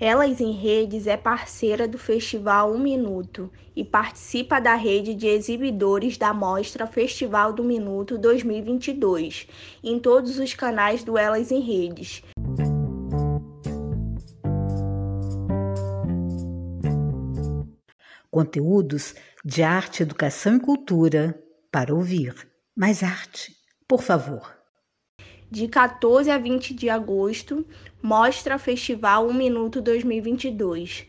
Elas em Redes é parceira do Festival Um Minuto e participa da rede de exibidores da mostra Festival do Minuto 2022 em todos os canais do Elas em Redes. Conteúdos de arte, educação e cultura para ouvir. Mais arte, por favor de 14 a 20 de agosto, mostra Festival 1 Minuto 2022.